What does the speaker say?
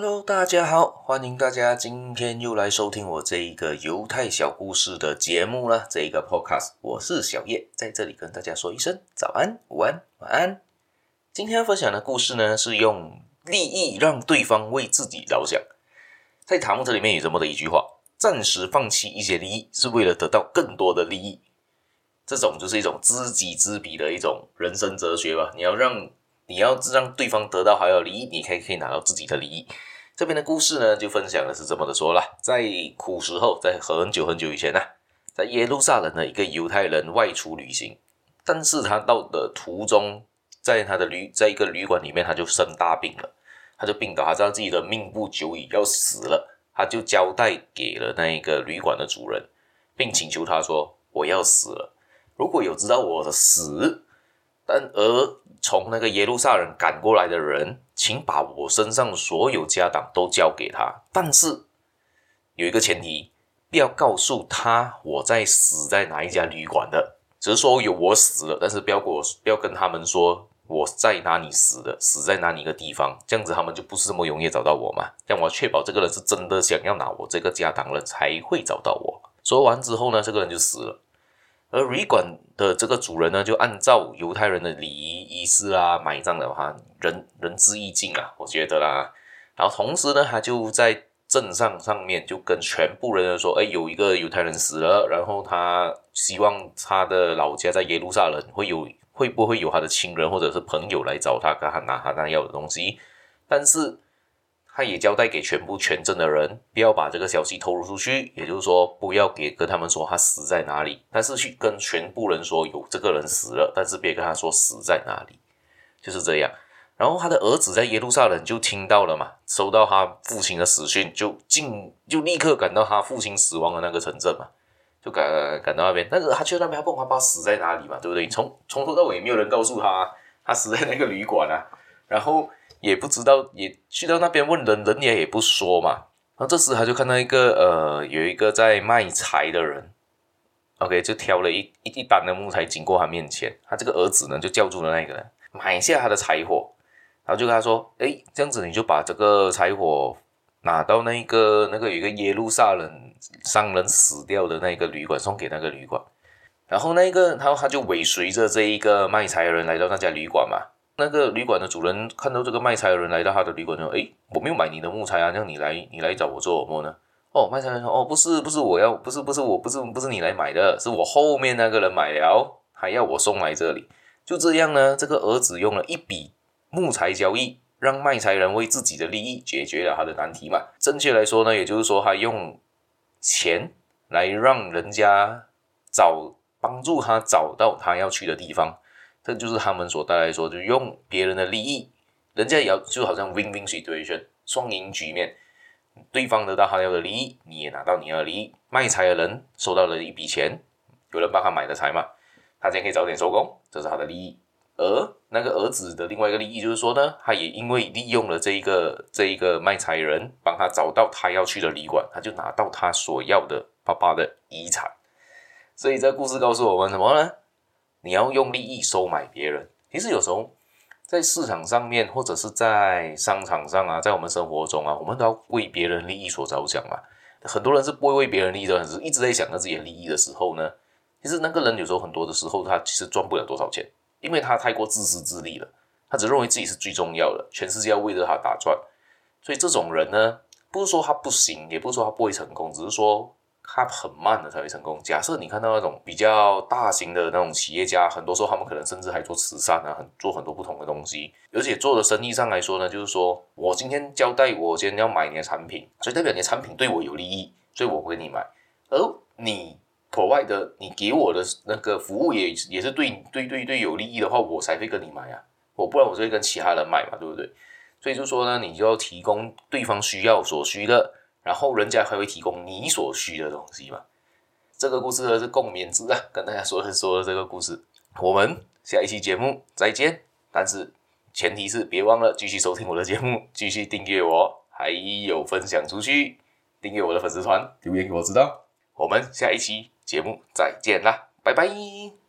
Hello，大家好，欢迎大家今天又来收听我这一个犹太小故事的节目了。这一个 Podcast，我是小叶，在这里跟大家说一声早安、午安、晚安。今天要分享的故事呢，是用利益让对方为自己着想。在塔木德里面有这么的一句话：暂时放弃一些利益，是为了得到更多的利益。这种就是一种知己知彼的一种人生哲学吧。你要让你要让对方得到还有利益，你可以可以拿到自己的利益。这边的故事呢，就分享的是这么的说了：在古时候，在很久很久以前呢、在耶路撒冷的一个犹太人外出旅行，但是他到的途中，在他的旅在一个旅馆里面，他就生大病了，他就病倒，他知道自己的命不久矣，要死了，他就交代给了那一个旅馆的主人，并请求他说：“我要死了，如果有知道我的死，但而。”从那个耶路撒冷赶过来的人，请把我身上所有家当都交给他。但是有一个前提，不要告诉他我在死在哪一家旅馆的，只是说有我死了，但是不要跟我不要跟他们说我在哪里死的，死在哪里一个地方，这样子他们就不是这么容易找到我嘛。但我要确保这个人是真的想要拿我这个家当了，才会找到我。说完之后呢，这个人就死了。而旅馆的这个主人呢，就按照犹太人的礼仪仪式啊，埋葬的话，仁仁至义尽啊，我觉得啦。然后同时呢，他就在镇上上面就跟全部人说，哎，有一个犹太人死了，然后他希望他的老家在耶路撒冷会有会不会有他的亲人或者是朋友来找他，跟他拿他那要的东西，但是。他也交代给全部全镇的人，不要把这个消息透露出去，也就是说，不要给跟他们说他死在哪里，但是去跟全部人说有这个人死了，但是别跟他说死在哪里，就是这样。然后他的儿子在耶路撒冷就听到了嘛，收到他父亲的死讯，就进就立刻赶到他父亲死亡的那个城镇嘛，就赶赶到那边，但是他去那边他不管他死在哪里嘛，对不对？从从头到尾也没有人告诉他他死在那个旅馆啊，然后。也不知道，也去到那边问人，人也也不说嘛。然后这时他就看到一个呃，有一个在卖柴的人，OK，就挑了一一一担的木材经过他面前。他这个儿子呢，就叫住了那个人，买下他的柴火，然后就跟他说：“哎，这样子你就把这个柴火拿到那个那个有一个耶路撒冷商人死掉的那个旅馆，送给那个旅馆。然后那个他他就尾随着这一个卖柴的人来到那家旅馆嘛。”那个旅馆的主人看到这个卖柴的人来到他的旅馆，说：“诶，我没有买你的木材啊，让你来，你来找我做什么呢？”哦，卖柴人说：“哦，不是，不是，我要，不是，不是，我不是，不是你来买的，是我后面那个人买了，还要我送来这里。”就这样呢，这个儿子用了一笔木材交易，让卖柴人为自己的利益解决了他的难题嘛。正确来说呢，也就是说，他用钱来让人家找，帮助他找到他要去的地方。这就是他们所带来说，就用别人的利益，人家也要就好像 win-win situation 双赢局面，对方得到他要的利益，你也拿到你要的利益，卖柴的人收到了一笔钱，有人帮他买的柴嘛，他今天可以早点收工，这是他的利益。而那个儿子的另外一个利益就是说呢，他也因为利用了这一个这一个卖柴人，帮他找到他要去的旅馆，他就拿到他所要的爸爸的遗产。所以这故事告诉我们什么呢？你要用利益收买别人，其实有时候在市场上面，或者是在商场上啊，在我们生活中啊，我们都要为别人利益所着想嘛。很多人是不会为别人利益的，是一直在想着自己的利益的时候呢，其实那个人有时候很多的时候，他其实赚不了多少钱，因为他太过自私自利了，他只认为自己是最重要的，全世界要为着他打转。所以这种人呢，不是说他不行，也不是说他不会成功，只是说。他很慢的才会成功。假设你看到那种比较大型的那种企业家，很多时候他们可能甚至还做慈善啊，很做很多不同的东西。而且做的生意上来说呢，就是说我今天交代我今天要买你的产品，所以代表你的产品对我有利益，所以我会给你买。而你 provide 的你给我的那个服务也也是对对对对有利益的话，我才会跟你买啊。我不然我就会跟其他人买嘛，对不对？所以就说呢，你就要提供对方需要所需的。然后人家还会提供你所需的东西嘛？这个故事呢是共勉之啊，跟大家说的说这个故事。我们下一期节目再见，但是前提是别忘了继续收听我的节目，继续订阅我，还有分享出去，订阅我的粉丝团，留言给我知道。我们下一期节目再见啦，拜拜。